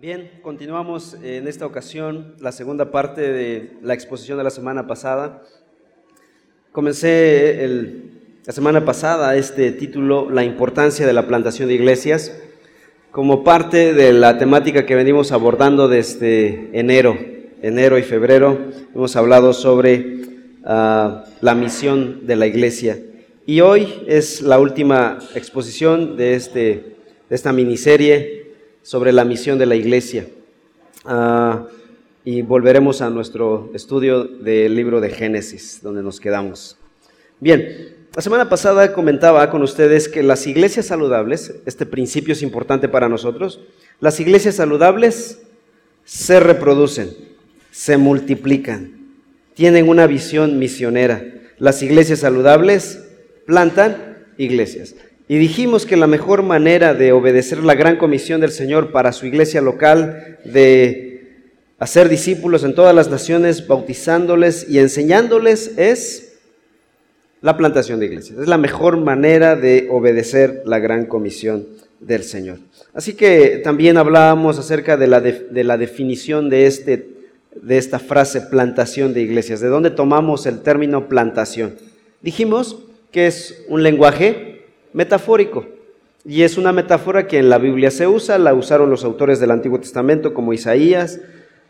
Bien, continuamos en esta ocasión la segunda parte de la exposición de la semana pasada. Comencé la semana pasada este título, La importancia de la plantación de iglesias, como parte de la temática que venimos abordando desde enero, enero y febrero. Hemos hablado sobre ah, la misión de la iglesia. Y hoy es la última exposición de, este, de esta miniserie sobre la misión de la iglesia. Ah, y volveremos a nuestro estudio del libro de Génesis, donde nos quedamos. Bien, la semana pasada comentaba con ustedes que las iglesias saludables, este principio es importante para nosotros, las iglesias saludables se reproducen, se multiplican, tienen una visión misionera. Las iglesias saludables plantan iglesias. Y dijimos que la mejor manera de obedecer la gran comisión del Señor para su iglesia local, de hacer discípulos en todas las naciones, bautizándoles y enseñándoles, es la plantación de iglesias. Es la mejor manera de obedecer la gran comisión del Señor. Así que también hablábamos acerca de la, de, la definición de, este, de esta frase plantación de iglesias, de dónde tomamos el término plantación. Dijimos que es un lenguaje metafórico. Y es una metáfora que en la Biblia se usa, la usaron los autores del Antiguo Testamento como Isaías,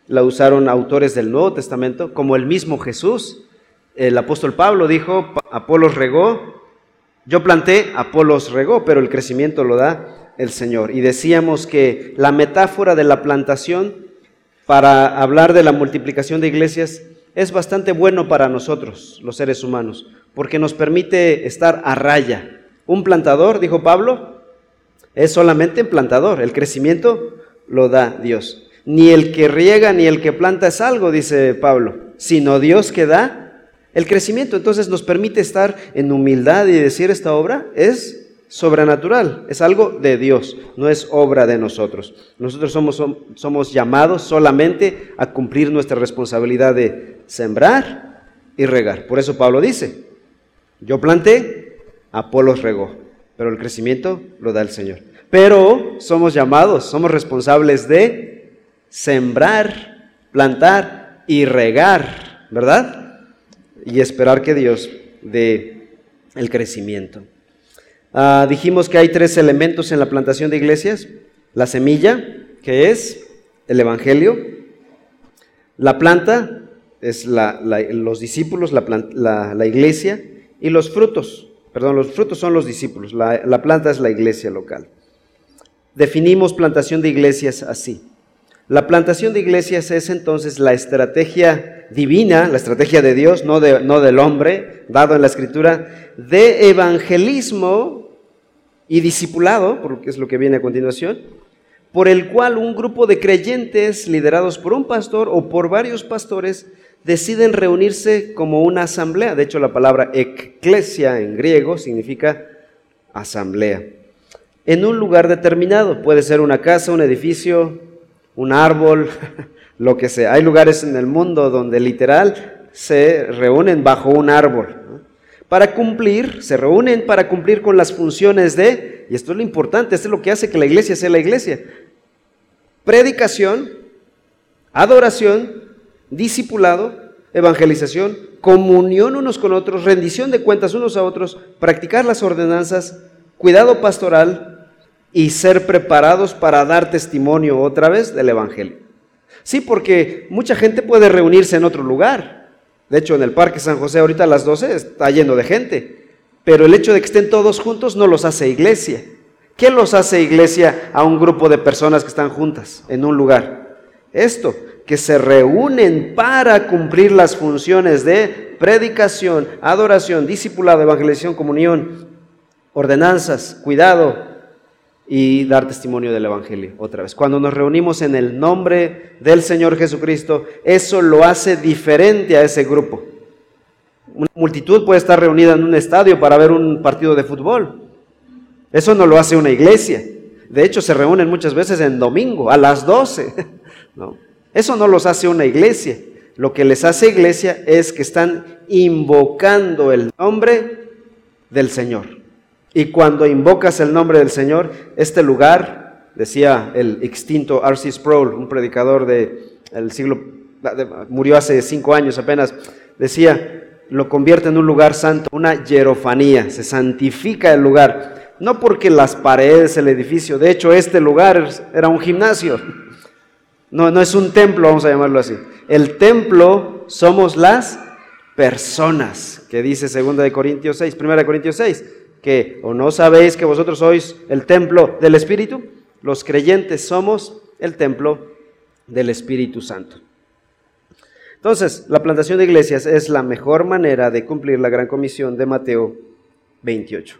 la usaron autores del Nuevo Testamento como el mismo Jesús. El apóstol Pablo dijo, Apolos regó, yo planté, Apolos regó, pero el crecimiento lo da el Señor. Y decíamos que la metáfora de la plantación para hablar de la multiplicación de iglesias es bastante bueno para nosotros, los seres humanos, porque nos permite estar a raya, un plantador, dijo Pablo, es solamente un plantador. El crecimiento lo da Dios. Ni el que riega ni el que planta es algo, dice Pablo, sino Dios que da el crecimiento. Entonces nos permite estar en humildad y decir esta obra es sobrenatural, es algo de Dios, no es obra de nosotros. Nosotros somos, somos llamados solamente a cumplir nuestra responsabilidad de sembrar y regar. Por eso Pablo dice, yo planté, Apolos regó, pero el crecimiento lo da el Señor. Pero somos llamados, somos responsables de sembrar, plantar y regar, ¿verdad? Y esperar que Dios dé el crecimiento. Ah, dijimos que hay tres elementos en la plantación de iglesias. La semilla, que es el Evangelio. La planta es los discípulos, la, la iglesia. Y los frutos, Perdón, los frutos son los discípulos, la, planta es la iglesia local. Definimos plantación de iglesias así. La plantación de iglesias es entonces la estrategia divina, la estrategia de Dios, no, de, no, del hombre, dado en la escritura, de evangelismo y discipulado, porque es lo que viene a continuación, por el cual un grupo de creyentes liderados por un pastor o por varios pastores deciden reunirse como una asamblea. De hecho, la palabra eclesia en griego significa asamblea. En un lugar determinado, puede ser una casa, un edificio, un árbol, lo que sea. Hay lugares en el mundo donde literal se reúnen bajo un árbol. Para cumplir, se reúnen para cumplir con las funciones de, y esto es lo importante, esto es lo que hace que la iglesia sea la iglesia, predicación, adoración, discipulado, evangelización, comunión unos con otros, rendición de cuentas unos a otros, practicar las ordenanzas, cuidado pastoral y ser preparados para dar testimonio otra vez del Evangelio. Sí, porque mucha gente puede reunirse en otro lugar. De hecho, en el Parque San José ahorita a las 12 está lleno de gente. Pero el hecho de que estén todos juntos no los hace iglesia. ¿Qué los hace iglesia a un grupo de personas que están juntas en un lugar? Esto, que se reúnen para cumplir las funciones de predicación, adoración, discipulado, evangelización, comunión, ordenanzas, cuidado y dar testimonio del Evangelio otra vez. Cuando nos reunimos en el nombre del Señor Jesucristo, eso lo hace diferente a ese grupo. Una multitud puede estar reunida en un estadio para ver un partido de fútbol. Eso no lo hace una iglesia. De hecho, se reúnen muchas veces en domingo, a las 12. ¿no? Eso no los hace una iglesia. Lo que les hace iglesia es que están invocando el nombre del Señor. Y cuando invocas el nombre del Señor, este lugar decía el extinto R.C. Sproul, un predicador del siglo, murió hace cinco años apenas, decía, lo convierte en un lugar santo, una hierofanía, se santifica el lugar, no porque las paredes, el edificio, de hecho este lugar era un gimnasio, no, no es un templo, vamos a llamarlo así. El templo somos las personas, que dice 2 de Corintios 6, 1 de Corintios 6, que o no sabéis que vosotros sois el templo del Espíritu, los creyentes somos el templo del Espíritu Santo. Entonces, la plantación de iglesias es la mejor manera de cumplir la gran comisión de Mateo 28.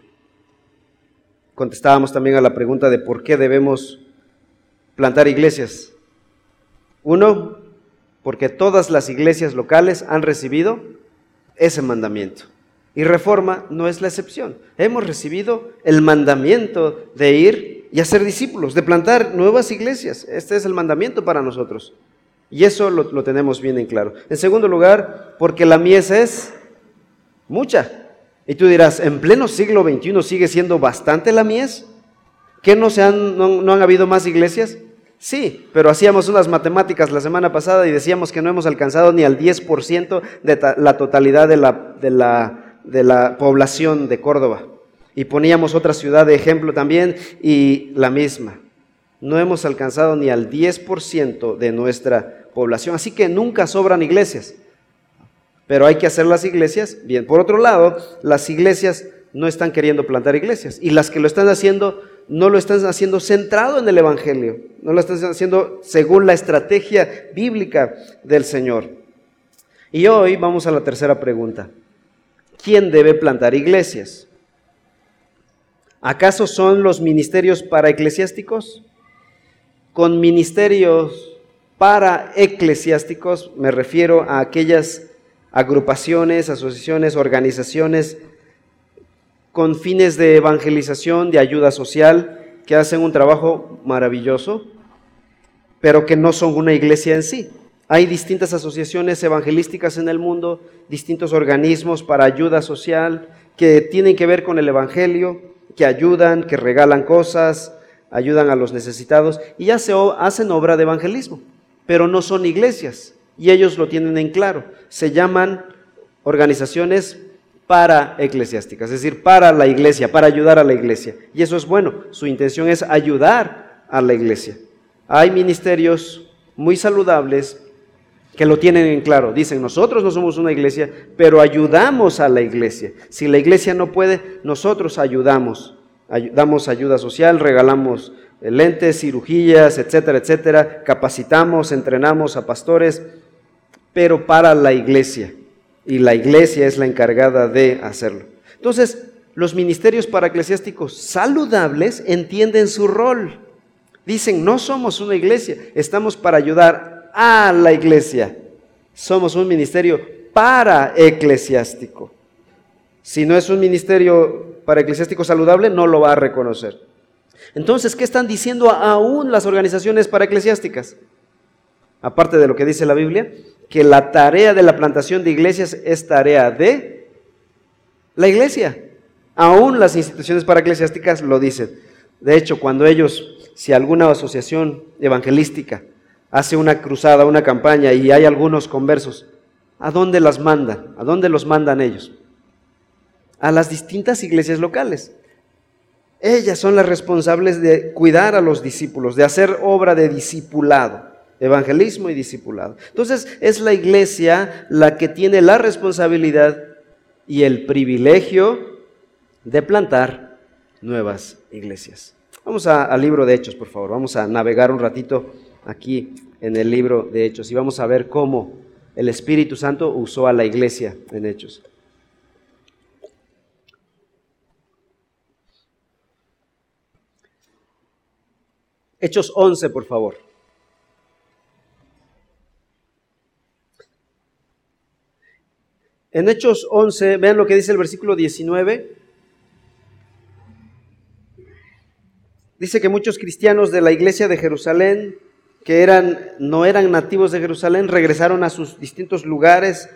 Contestábamos también a la pregunta de por qué debemos plantar iglesias. Uno, porque todas las iglesias locales han recibido ese mandamiento. Y Reforma no es la excepción. Hemos recibido el mandamiento de ir y hacer discípulos, de plantar nuevas iglesias. Este es el mandamiento para nosotros. Y eso lo, tenemos bien en claro. En segundo lugar, porque la mies es mucha. Y tú dirás, ¿en pleno siglo XXI sigue siendo bastante la mies? ¿Que no, se han, no, han habido más iglesias? Sí, pero hacíamos unas matemáticas la semana pasada y decíamos que no hemos alcanzado ni al 10% de la totalidad de la, población de Córdoba. Y poníamos otra ciudad de ejemplo también y la misma. No hemos alcanzado ni al 10% de nuestra población. Así que nunca sobran iglesias. Pero hay que hacer las iglesias bien. Por otro lado, las iglesias no están queriendo plantar iglesias. Y las que lo están haciendo, no lo están haciendo centrado en el Evangelio. No lo están haciendo según la estrategia bíblica del Señor. Y hoy vamos a la tercera pregunta. ¿Quién debe plantar iglesias? ¿Acaso son los ministerios para eclesiásticos? Con ministerios para eclesiásticos me refiero a aquellas agrupaciones, asociaciones, organizaciones con fines de evangelización, de ayuda social, que hacen un trabajo maravilloso, pero que no son una iglesia en sí. Hay distintas asociaciones evangelísticas en el mundo, distintos organismos para ayuda social que tienen que ver con el Evangelio, que ayudan, que regalan cosas, ayudan a los necesitados y ya se hacen obra de evangelismo pero no son iglesias. Y ellos lo tienen en claro. Se llaman organizaciones para eclesiásticas, es decir, para la iglesia, para ayudar a la iglesia. Y eso es bueno. Su intención es ayudar a la iglesia. Hay ministerios muy saludables que lo tienen en claro. Dicen, nosotros no somos una iglesia, pero ayudamos a la iglesia. Si la iglesia no puede, nosotros ayudamos. Damos ayuda social, regalamos lentes, cirugías, etcétera, etcétera. Capacitamos, entrenamos a pastores, pero para la iglesia. Y la iglesia es la encargada de hacerlo. Entonces, los ministerios para eclesiásticos saludables entienden su rol. Dicen, no somos una iglesia, estamos para ayudar a la iglesia. Somos un ministerio para eclesiástico. Si no es un ministerio para eclesiástico saludable, no lo va a reconocer. Entonces, ¿qué están diciendo aún las organizaciones para eclesiásticas? Aparte de lo que dice la Biblia, que la tarea de la plantación de iglesias es tarea de la iglesia. Aún las instituciones para eclesiásticas lo dicen. De hecho, cuando ellos, si alguna asociación evangelística hace una cruzada, una campaña y hay algunos conversos, ¿a dónde las mandan? ¿A dónde los mandan ellos? A las distintas iglesias locales. Ellas son las responsables de cuidar a los discípulos, de hacer obra de discipulado, evangelismo y discipulado. Entonces es la iglesia la que tiene la responsabilidad y el privilegio de plantar nuevas iglesias. Vamos al libro de Hechos, por favor. Vamos a navegar un ratito aquí en el libro de Hechos y vamos a ver cómo el Espíritu Santo usó a la iglesia en Hechos. Hechos 11, por favor. En Hechos 11, vean lo que dice el versículo 19. Dice que muchos cristianos de la iglesia de Jerusalén, que eran, no eran nativos de Jerusalén, regresaron a sus distintos lugares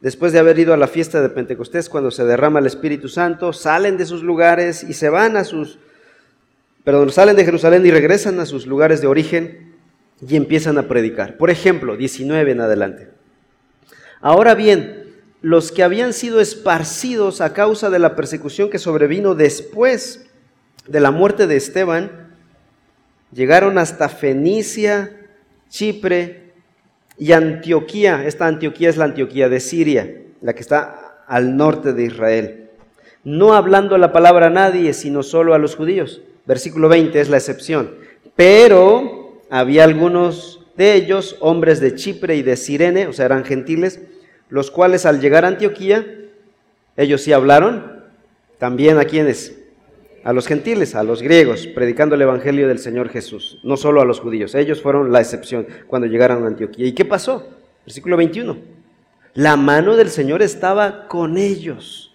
después de haber ido a la fiesta de Pentecostés, cuando se derrama el Espíritu Santo, salen de sus lugares y se van a sus perdón, salen de Jerusalén y regresan a sus lugares de origen y empiezan a predicar. Por ejemplo, 19 en adelante. Ahora bien, los que habían sido esparcidos a causa de la persecución que sobrevino después de la muerte de Esteban, llegaron hasta Fenicia, Chipre y Antioquía. Esta Antioquía es la Antioquía de Siria, la que está al norte de Israel. No hablando la palabra a nadie, sino solo a los judíos. Versículo 20 es la excepción. Pero había algunos de ellos, hombres de Chipre y de Sirene, o sea, eran gentiles, los cuales al llegar a Antioquía, ellos sí hablaron, también a quienes, a los gentiles, a los griegos, predicando el Evangelio del Señor Jesús, no solo a los judíos, ellos fueron la excepción cuando llegaron a Antioquía. ¿Y qué pasó? Versículo 21. La mano del Señor estaba con ellos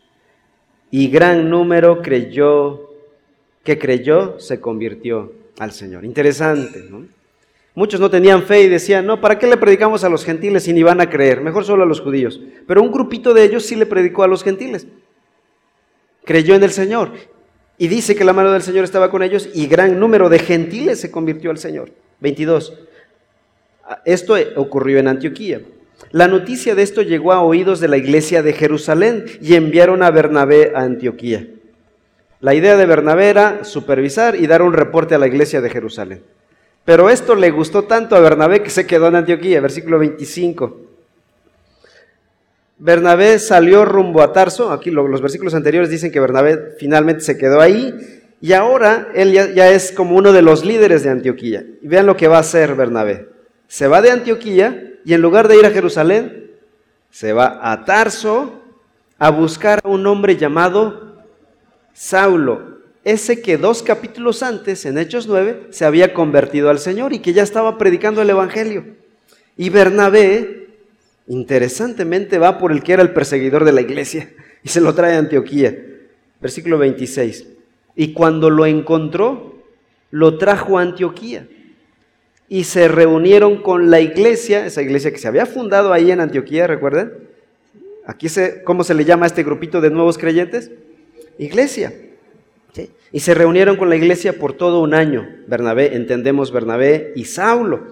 y gran número creyó, que creyó se convirtió al Señor. Interesante, ¿no? Muchos no tenían fe y decían, no, ¿para qué le predicamos a los gentiles si ni van a creer? Mejor solo a los judíos. Pero un grupito de ellos sí le predicó a los gentiles. Creyó en el Señor. Y dice que la mano del Señor estaba con ellos y gran número de gentiles se convirtió al Señor. 22. Esto ocurrió en Antioquía. La noticia de esto llegó a oídos de la iglesia de Jerusalén y enviaron a Bernabé a Antioquía. La idea de Bernabé era supervisar y dar un reporte a la iglesia de Jerusalén. Pero esto le gustó tanto a Bernabé que se quedó en Antioquía, versículo 25. Bernabé salió rumbo a Tarso, aquí los versículos anteriores dicen que Bernabé finalmente se quedó ahí y ahora él ya, es como uno de los líderes de Antioquía. Y vean lo que va a hacer Bernabé. Se va de Antioquía y en lugar de ir a Jerusalén, se va a Tarso a buscar a un hombre llamado Saulo, ese que dos capítulos antes, en Hechos 9, se había convertido al Señor y que ya estaba predicando el Evangelio. Y Bernabé, interesantemente, va por el que era el perseguidor de la iglesia y se lo trae a Antioquía. Versículo 26. Y cuando lo encontró, lo trajo a Antioquía. Y se reunieron con la iglesia, esa iglesia que se había fundado ahí en Antioquía, ¿recuerdan? Aquí se, ¿cómo se le llama a este grupito de nuevos creyentes? Iglesia. Y se reunieron con la iglesia por todo un año, Bernabé, entendemos Bernabé y Saulo,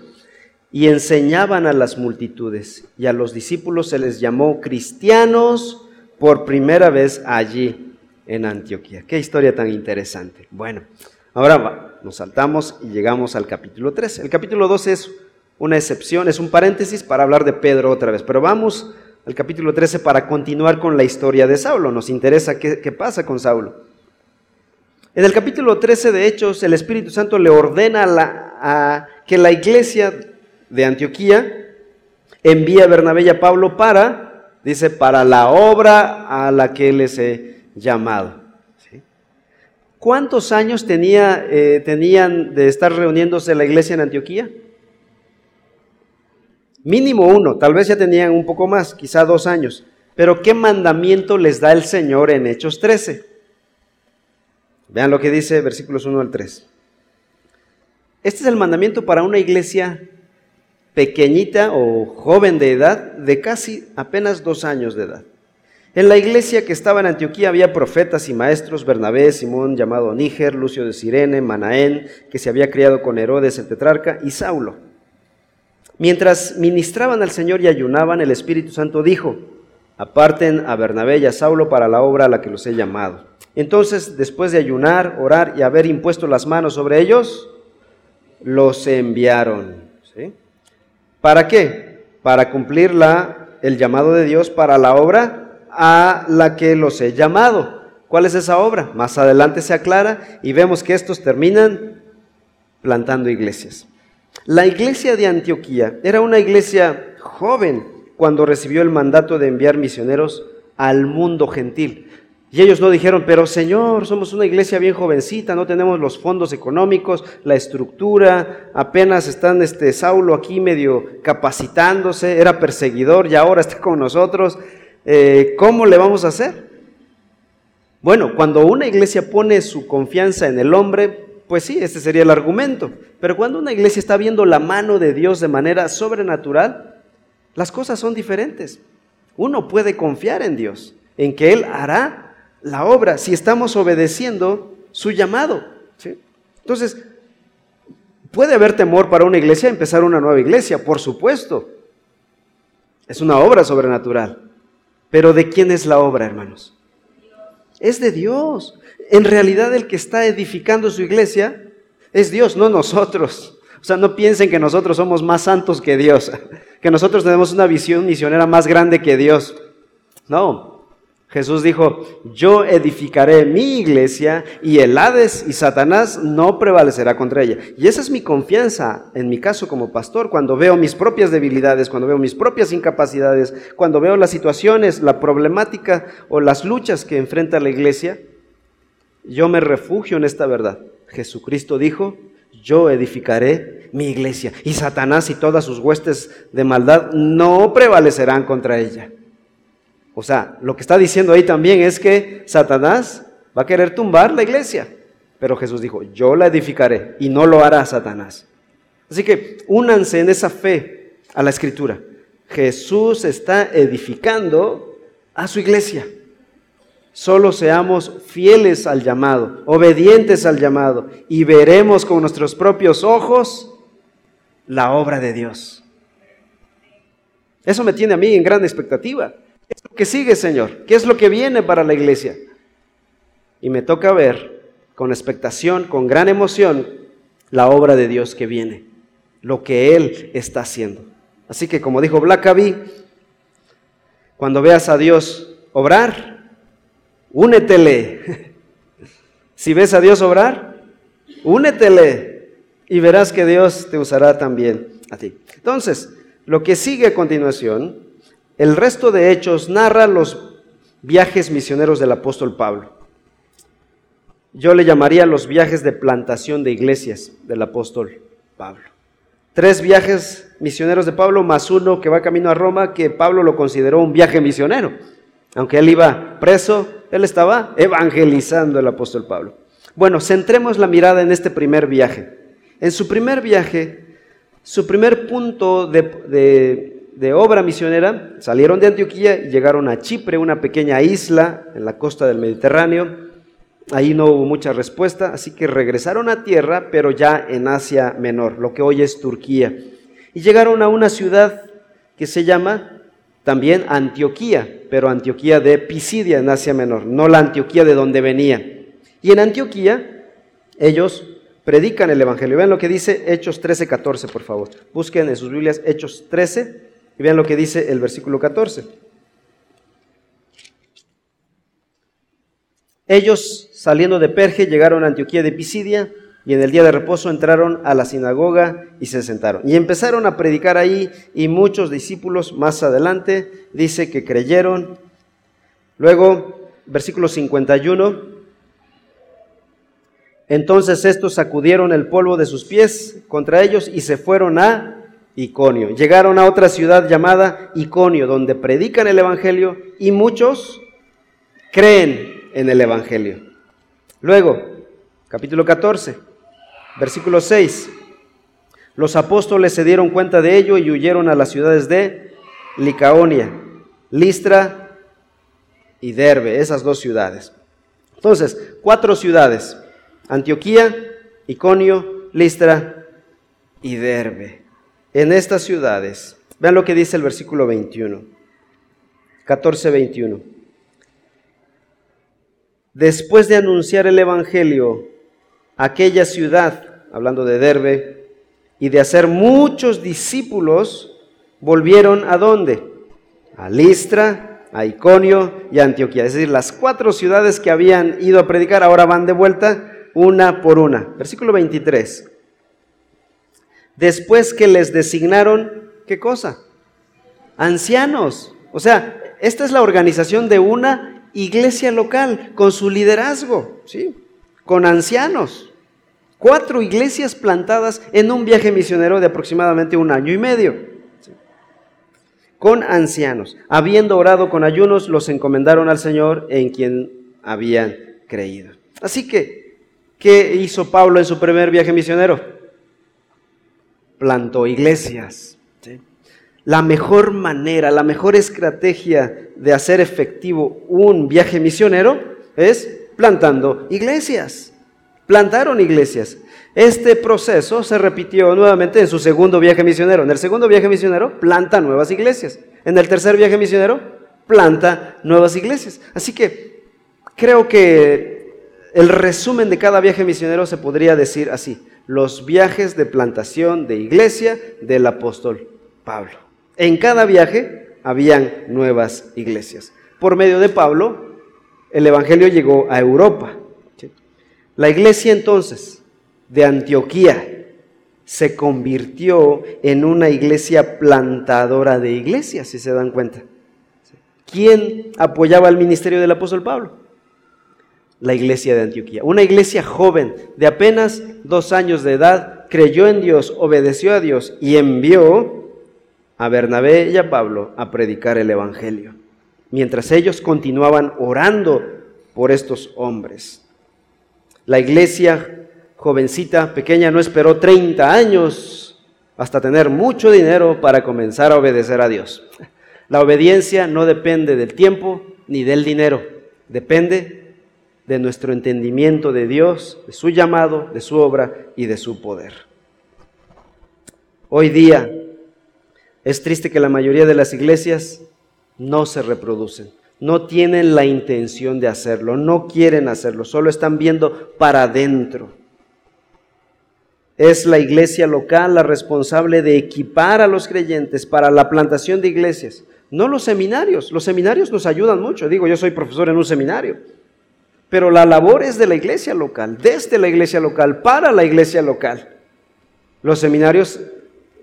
y enseñaban a las multitudes. Y a los discípulos se les llamó cristianos por primera vez allí en Antioquía. Qué historia tan interesante. Bueno, ahora nos saltamos y llegamos al capítulo 3. El capítulo 2 es una excepción, es un paréntesis para hablar de Pedro otra vez, pero vamos al capítulo 13 para continuar con la historia de Saulo. Nos interesa qué, qué pasa con Saulo. En el capítulo 13 de Hechos, el Espíritu Santo le ordena que la iglesia de Antioquía envíe a Bernabé y a Pablo para, dice, para la obra a la que les he llamado. ¿Cuántos años tenía, eh, tenían de estar reuniéndose la iglesia en Antioquía? Mínimo uno, tal vez ya tenían un poco más, quizá dos años. Pero ¿qué mandamiento les da el Señor en Hechos 13? Vean lo que dice versículos 1 al 3. Este es el mandamiento para una iglesia pequeñita o joven de edad, de casi apenas dos años de edad. En la iglesia que estaba en Antioquía había profetas y maestros, Bernabé, Simón llamado Níger, Lucio de Sirene, Manaén, que se había criado con Herodes el tetrarca, y Saulo. Mientras ministraban al Señor y ayunaban, el Espíritu Santo dijo, aparten a Bernabé y a Saulo para la obra a la que los he llamado. Entonces, después de ayunar, orar y haber impuesto las manos sobre ellos, los enviaron. ¿Para qué? Para cumplir la, el llamado de Dios para la obra a la que los he llamado. ¿Cuál es esa obra? Más adelante se aclara y vemos que estos terminan plantando iglesias. La iglesia de Antioquía era una iglesia joven cuando recibió el mandato de enviar misioneros al mundo gentil. Y ellos no dijeron, pero Señor, somos una iglesia bien jovencita, no tenemos los fondos económicos, la estructura, apenas están este Saulo aquí medio capacitándose, era perseguidor y ahora está con nosotros. Eh, ¿Cómo le vamos a hacer? Bueno, cuando una iglesia pone su confianza en el hombre, pues sí, este sería el argumento. Pero cuando una iglesia está viendo la mano de Dios de manera sobrenatural, las cosas son diferentes. Uno puede confiar en Dios, en que Él hará la obra si estamos obedeciendo su llamado. Entonces, puede haber temor para una iglesia empezar una nueva iglesia, por supuesto. Es una obra sobrenatural. Pero ¿de quién es la obra, hermanos? Es de Dios. En realidad el que está edificando su iglesia es Dios, no nosotros. O sea, no piensen que nosotros somos más santos que Dios, que nosotros tenemos una visión misionera más grande que Dios. No, Jesús dijo, yo edificaré mi iglesia y el Hades y Satanás no prevalecerá contra ella. Y esa es mi confianza en mi caso como pastor, cuando veo mis propias debilidades, cuando veo mis propias incapacidades, cuando veo las situaciones, la problemática o las luchas que enfrenta la iglesia, yo me refugio en esta verdad. Jesucristo dijo, yo edificaré mi iglesia y Satanás y todas sus huestes de maldad no prevalecerán contra ella. O sea, lo que está diciendo ahí también es que Satanás va a querer tumbar la iglesia. Pero Jesús dijo, yo la edificaré y no lo hará Satanás. Así que únanse en esa fe a la escritura. Jesús está edificando a su iglesia. Solo seamos fieles al llamado, obedientes al llamado y veremos con nuestros propios ojos la obra de Dios. Eso me tiene a mí en gran expectativa. ¿Qué es lo que sigue, Señor? ¿Qué es lo que viene para la iglesia? Y me toca ver con expectación, con gran emoción, la obra de Dios que viene, lo que Él está haciendo. Así que como dijo Blackaby, cuando veas a Dios obrar, únetele. Si ves a Dios obrar, únetele y verás que Dios te usará también a ti. Entonces, lo que sigue a continuación el resto de hechos narra los viajes misioneros del apóstol Pablo. Yo le llamaría los viajes de plantación de iglesias del apóstol Pablo. Tres viajes misioneros de Pablo, más uno que va camino a Roma, que Pablo lo consideró un viaje misionero. Aunque él iba preso, él estaba evangelizando el apóstol Pablo. Bueno, centremos la mirada en este primer viaje. En su primer viaje, su primer punto de, de de obra misionera, salieron de Antioquía y llegaron a Chipre, una pequeña isla en la costa del Mediterráneo. Ahí no hubo mucha respuesta, así que regresaron a tierra, pero ya en Asia Menor, lo que hoy es Turquía. Y llegaron a una ciudad que se llama también Antioquía, pero Antioquía de Pisidia en Asia Menor, no la Antioquía de donde venía. Y en Antioquía ellos predican el Evangelio. Vean lo que dice Hechos 13, 14, por favor. Busquen en sus Biblias Hechos 13, y vean lo que dice el versículo 14. Ellos, saliendo de Perge, llegaron a Antioquía de Pisidia y en el día de reposo entraron a la sinagoga y se sentaron. Y empezaron a predicar ahí y muchos discípulos más adelante dice que creyeron. Luego, versículo 51. Entonces estos sacudieron el polvo de sus pies contra ellos y se fueron a Iconio. Llegaron a otra ciudad llamada Iconio, donde predican el Evangelio y muchos creen en el Evangelio. Luego, capítulo 14, versículo 6. Los apóstoles se dieron cuenta de ello y huyeron a las ciudades de Licaonia, Listra y Derbe, esas dos ciudades. Entonces, cuatro ciudades, Antioquía, Iconio, Listra y Derbe en estas ciudades. Vean lo que dice el versículo 21, 14, 21. Después de anunciar el Evangelio, aquella ciudad, hablando de Derbe, y de hacer muchos discípulos, volvieron a dónde? A Listra, a Iconio y a Antioquía. Es decir, las cuatro ciudades que habían ido a predicar ahora van de vuelta una por una. Versículo 23 después que les designaron, ¿qué cosa? Ancianos. O sea, esta es la organización de una iglesia local con su liderazgo, ¿sí? Con ancianos. Cuatro iglesias plantadas en un viaje misionero de aproximadamente un año y medio. Con ancianos. Habiendo orado con ayunos, los encomendaron al Señor en quien habían creído. Así que, ¿qué hizo Pablo en su primer viaje misionero? Plantó iglesias. La mejor manera, la mejor estrategia de hacer efectivo un viaje misionero es plantando iglesias. plantaron iglesias. Este proceso se repitió nuevamente en su segundo viaje misionero. En el segundo viaje misionero planta nuevas iglesias. En el tercer viaje misionero planta nuevas iglesias. Así que creo que el resumen de cada viaje misionero se podría decir así. Los viajes de plantación de iglesia del apóstol Pablo. En cada viaje habían nuevas iglesias. Por medio de Pablo, el Evangelio llegó a Europa. La iglesia entonces de Antioquía se convirtió en una iglesia plantadora de iglesias, si se dan cuenta. ¿Quién apoyaba el ministerio del apóstol Pablo? La iglesia de Antioquía. Una iglesia joven de apenas dos años de edad creyó en Dios, obedeció a Dios y envió a Bernabé y a Pablo a predicar el Evangelio, mientras ellos continuaban orando por estos hombres. La iglesia jovencita, pequeña, no esperó 30 años hasta tener mucho dinero para comenzar a obedecer a Dios. La obediencia no depende del tiempo ni del dinero, depende de nuestro entendimiento de Dios, de su llamado, de su obra y de su poder. Hoy día es triste que la mayoría de las iglesias no se reproducen no tienen la intención de hacerlo, no quieren hacerlo, solo están viendo para adentro. Es la iglesia local la responsable de equipar a los creyentes para la plantación de iglesias, no los seminarios. Los seminarios nos ayudan mucho, digo, yo soy profesor en un seminario, pero la labor es de la iglesia local, desde la iglesia local, para la iglesia local. Los seminarios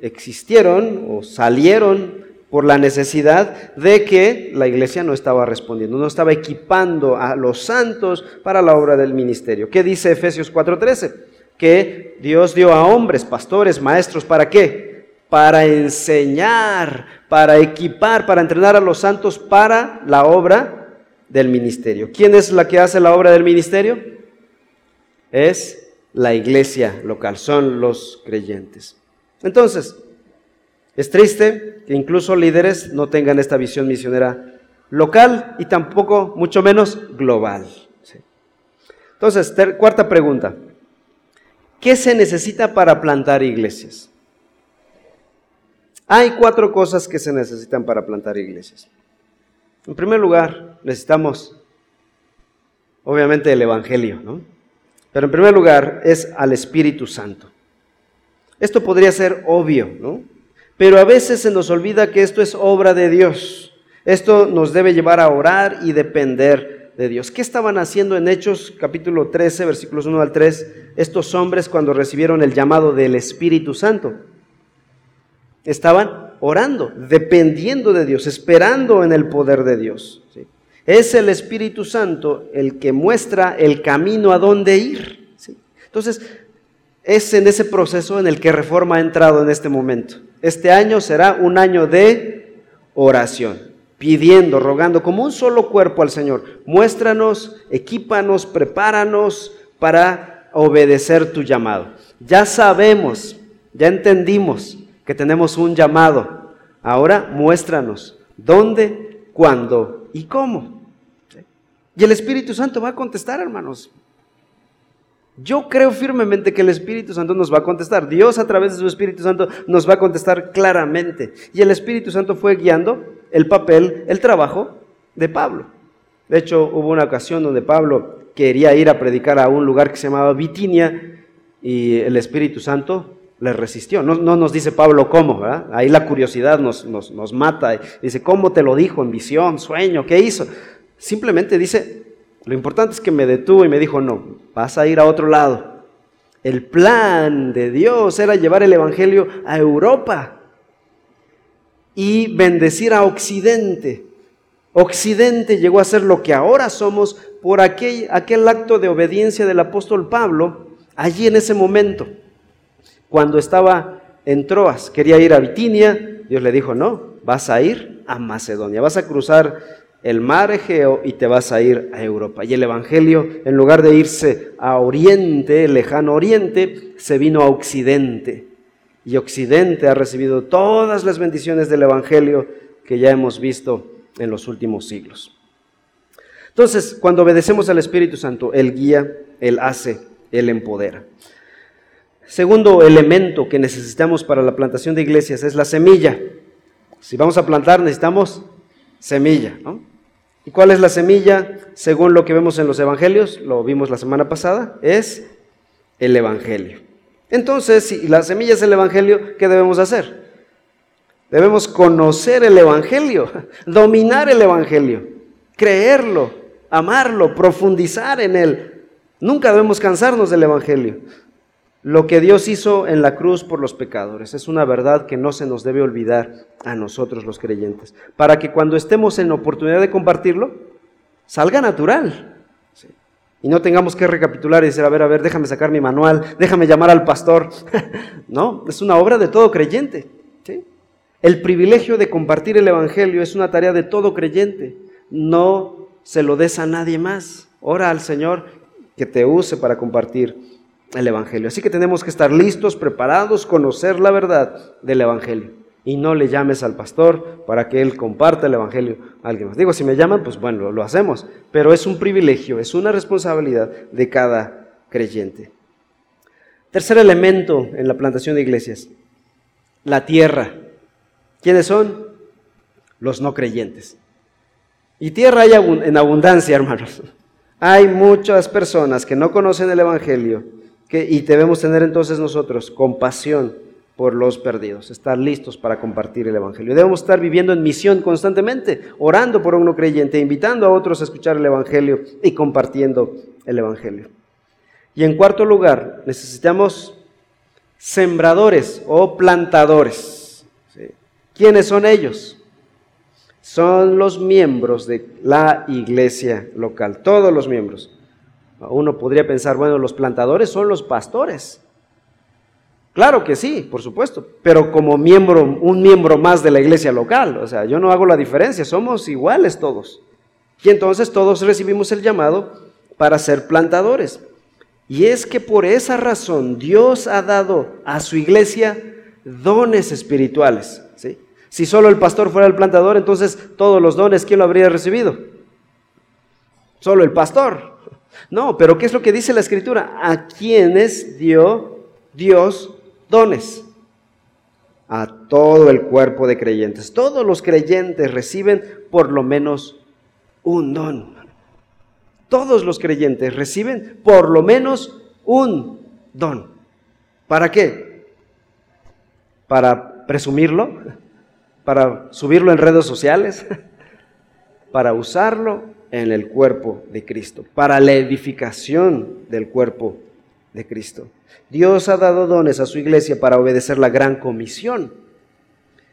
existieron o salieron por la necesidad de que la iglesia no estaba respondiendo, no estaba equipando a los santos para la obra del ministerio. ¿Qué dice Efesios 4:13? Que Dios dio a hombres, pastores, maestros, ¿para qué? Para enseñar, para equipar, para entrenar a los santos para la obra del ministerio. ¿Quién es la que hace la obra del ministerio? Es la iglesia local, son los creyentes. Entonces, es triste que incluso líderes no tengan esta visión misionera local y tampoco, mucho menos, global. Entonces, cuarta pregunta. ¿Qué se necesita para plantar iglesias? Hay cuatro cosas que se necesitan para plantar iglesias. En primer lugar, necesitamos, obviamente, el Evangelio, ¿no? Pero en primer lugar es al Espíritu Santo. Esto podría ser obvio, ¿no? Pero a veces se nos olvida que esto es obra de Dios. Esto nos debe llevar a orar y depender de Dios. ¿Qué estaban haciendo en Hechos capítulo 13, versículos 1 al 3, estos hombres cuando recibieron el llamado del Espíritu Santo? Estaban orando, dependiendo de Dios, esperando en el poder de Dios. Es el Espíritu Santo el que muestra el camino a dónde ir. Entonces, es en ese proceso en el que Reforma ha entrado en este momento. Este año será un año de oración, pidiendo, rogando como un solo cuerpo al Señor. Muéstranos, equípanos, prepáranos para obedecer tu llamado. Ya sabemos, ya entendimos que tenemos un llamado. Ahora muéstranos dónde, cuándo y cómo. Y el Espíritu Santo va a contestar, hermanos. Yo creo firmemente que el Espíritu Santo nos va a contestar. Dios a través de su Espíritu Santo nos va a contestar claramente. Y el Espíritu Santo fue guiando el papel, el trabajo de Pablo. De hecho, hubo una ocasión donde Pablo quería ir a predicar a un lugar que se llamaba Bitinia y el Espíritu Santo le resistió. No, nos dice Pablo cómo. Ahí la curiosidad nos, nos, nos mata. Dice, ¿cómo te lo dijo en visión, sueño? ¿Qué hizo? Simplemente dice, lo importante es que me detuvo y me dijo, no, vas a ir a otro lado. El plan de Dios era llevar el Evangelio a Europa y bendecir a Occidente. Occidente llegó a ser lo que ahora somos por aquel, aquel acto de obediencia del apóstol Pablo allí en ese momento. Cuando estaba en Troas, quería ir a Bitinia, Dios le dijo, no, vas a ir a Macedonia, vas a cruzar el mar Egeo y te vas a ir a Europa. Y el Evangelio, en lugar de irse a Oriente, lejano Oriente, se vino a Occidente. Y Occidente ha recibido todas las bendiciones del Evangelio que ya hemos visto en los últimos siglos. Entonces, cuando obedecemos al Espíritu Santo, Él guía, Él hace, Él empodera. Segundo elemento que necesitamos para la plantación de iglesias es la semilla. Si vamos a plantar necesitamos semilla. ¿Y cuál es la semilla? Según lo que vemos en los evangelios, lo vimos la semana pasada, es el evangelio. Entonces, si la semilla es el evangelio, ¿qué debemos hacer? Debemos conocer el evangelio, dominar el evangelio, creerlo, amarlo, profundizar en él. Nunca debemos cansarnos del evangelio. Lo que Dios hizo en la cruz por los pecadores es una verdad que no se nos debe olvidar a nosotros los creyentes, para que cuando estemos en oportunidad de compartirlo, salga natural. Y no tengamos que recapitular y decir, a ver, a ver, déjame sacar mi manual, déjame llamar al pastor. no, es una obra de todo creyente. El privilegio de compartir el Evangelio es una tarea de todo creyente. No se lo des a nadie más. Ora al Señor que te use para compartir el Evangelio. Así que tenemos que estar listos, preparados, conocer la verdad del Evangelio. Y no le llames al pastor para que él comparta el Evangelio a alguien más. Digo, si me llaman, pues bueno, lo hacemos. Pero es un privilegio, es una responsabilidad de cada creyente. Tercer elemento en la plantación de iglesias, la tierra. ¿Quiénes son? Los no creyentes. Y tierra hay en abundancia, hermanos. Hay muchas personas que no conocen el Evangelio y debemos tener entonces nosotros compasión por los perdidos, estar listos para compartir el Evangelio. Debemos estar viviendo en misión constantemente, orando por uno creyente, invitando a otros a escuchar el Evangelio y compartiendo el Evangelio. Y en cuarto lugar, necesitamos sembradores o plantadores. ¿Quiénes son ellos? Son los miembros de la iglesia local, todos los miembros. Uno podría pensar, bueno, los plantadores son los pastores. Claro que sí, por supuesto, pero como miembro, un miembro más de la iglesia local, o sea, yo no hago la diferencia, somos iguales todos. Y entonces todos recibimos el llamado para ser plantadores. Y es que por esa razón Dios ha dado a su iglesia dones espirituales. Si solo el pastor fuera el plantador, entonces todos los dones, ¿quién lo habría recibido? Solo el pastor. No, pero ¿qué es lo que dice la escritura? ¿A quienes dio Dios dones? A todo el cuerpo de creyentes. Todos los creyentes reciben por lo menos un don. Todos los creyentes reciben por lo menos un don. ¿Para qué? ¿Para presumirlo? ¿Para subirlo en redes sociales? ¿Para usarlo? En el cuerpo de Cristo, para la edificación del cuerpo de Cristo. Dios ha dado dones a su iglesia para obedecer la gran comisión.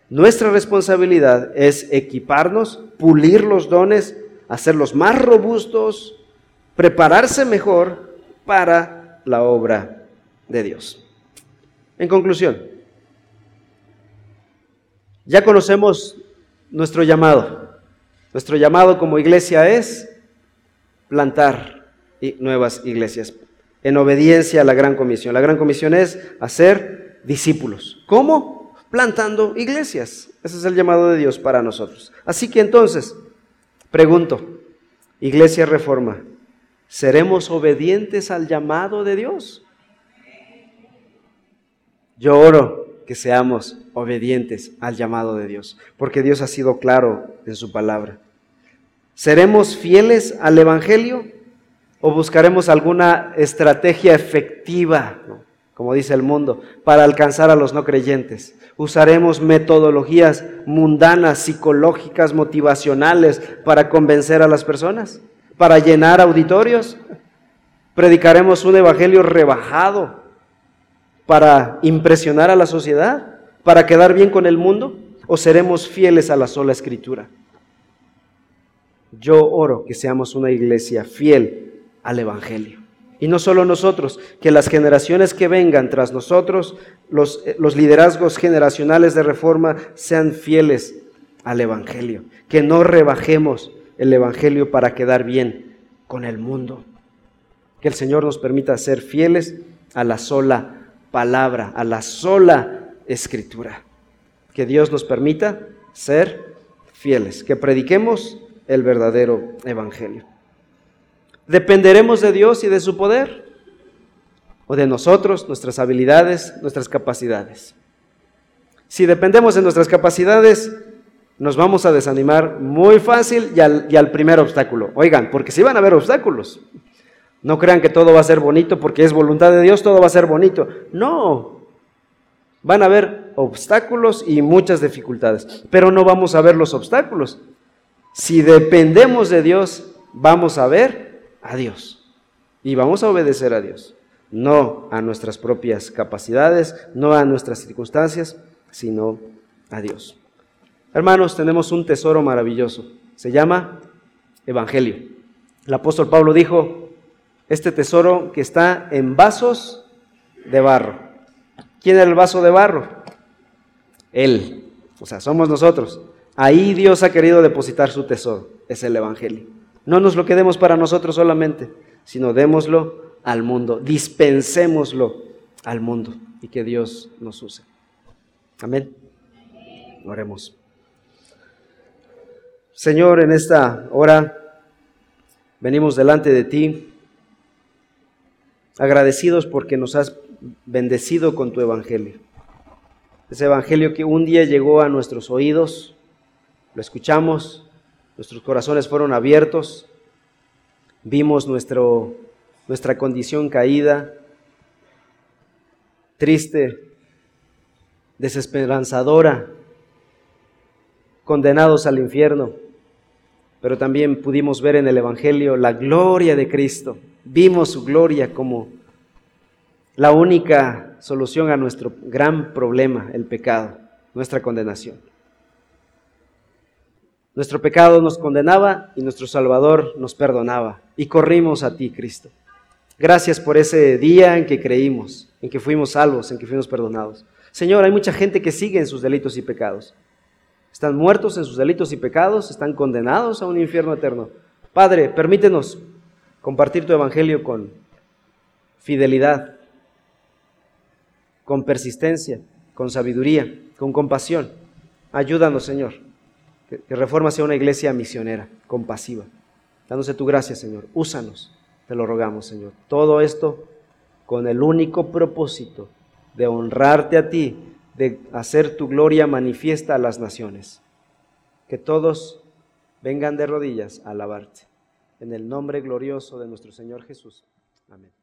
Nuestra responsabilidad es equiparnos, pulir los dones, hacerlos más robustos, prepararse mejor para la obra de Dios. En conclusión, ya conocemos nuestro llamado. Nuestro llamado como iglesia es plantar nuevas iglesias en obediencia a la gran comisión. La gran comisión es hacer discípulos. ¿Cómo? Plantando iglesias. Ese es el llamado de Dios para nosotros. Así que entonces, pregunto, Iglesia Reforma, ¿seremos obedientes al llamado de Dios? Yo oro que seamos obedientes al llamado de Dios, porque Dios ha sido claro en su palabra. ¿Seremos fieles al Evangelio o buscaremos alguna estrategia efectiva, como dice el mundo, para alcanzar a los no creyentes? ¿Usaremos metodologías mundanas, psicológicas, motivacionales para convencer a las personas? ¿Para llenar auditorios? ¿Predicaremos un Evangelio rebajado para impresionar a la sociedad? ¿Para quedar bien con el mundo? ¿O seremos fieles a la sola escritura? Yo oro que seamos una iglesia fiel al Evangelio. Y no solo nosotros, que las generaciones que vengan tras nosotros, los, eh, los, liderazgos generacionales de reforma sean fieles al Evangelio. Que no rebajemos el Evangelio para quedar bien con el mundo. Que el Señor nos permita ser fieles a la sola palabra, a la sola escritura. Que Dios nos permita ser fieles. Que prediquemos el verdadero evangelio. ¿Dependeremos de Dios y de su poder? o de nosotros, nuestras habilidades, nuestras capacidades. Si dependemos de nuestras capacidades, nos vamos a desanimar muy fácil y al, primer obstáculo. Oigan, porque si van a haber obstáculos. No crean que todo va a ser bonito porque es voluntad de Dios, todo va a ser bonito. No, van a haber obstáculos y muchas dificultades, pero no vamos a ver los obstáculos. Si dependemos de Dios, vamos a ver a Dios y vamos a obedecer a Dios, no a nuestras propias capacidades, no a nuestras circunstancias, sino a Dios. Hermanos, tenemos un tesoro maravilloso. Se llama Evangelio. El apóstol Pablo dijo, este tesoro que está en vasos de barro. ¿Quién era el vaso de barro? Él. O sea, somos nosotros. Ahí Dios ha querido depositar su tesoro. Es el Evangelio. No nos lo quedemos para nosotros solamente, sino démoslo al mundo. Dispensémoslo al mundo y que Dios nos use. Amén. Oremos. Señor, en esta hora venimos delante de ti, agradecidos porque nos has bendecido con tu evangelio. Ese evangelio que un día llegó a nuestros oídos, lo escuchamos, nuestros corazones fueron abiertos, vimos nuestro, nuestra condición caída, triste, desesperanzadora, condenados al infierno pero también pudimos ver en el Evangelio la gloria de Cristo. Vimos su gloria como la única solución a nuestro gran problema, el pecado, nuestra condenación. Nuestro pecado nos condenaba y nuestro Salvador nos perdonaba y corrimos a ti, Cristo. Gracias por ese día en que creímos, en que fuimos salvos, en que fuimos perdonados. Señor, hay mucha gente que sigue en sus delitos y pecados. Están muertos en sus delitos y pecados, están condenados a un infierno eterno. Padre, permítenos compartir tu evangelio con fidelidad, con persistencia, con sabiduría, con compasión. Ayúdanos, Señor, que, Reforma sea una iglesia misionera, compasiva. Dándose tu gracia, Señor. Úsanos, te lo rogamos, Señor. Todo esto con el único propósito de honrarte a ti de hacer tu gloria manifiesta a las naciones. Que todos vengan de rodillas a alabarte. En el nombre glorioso de nuestro Señor Jesús. Amén.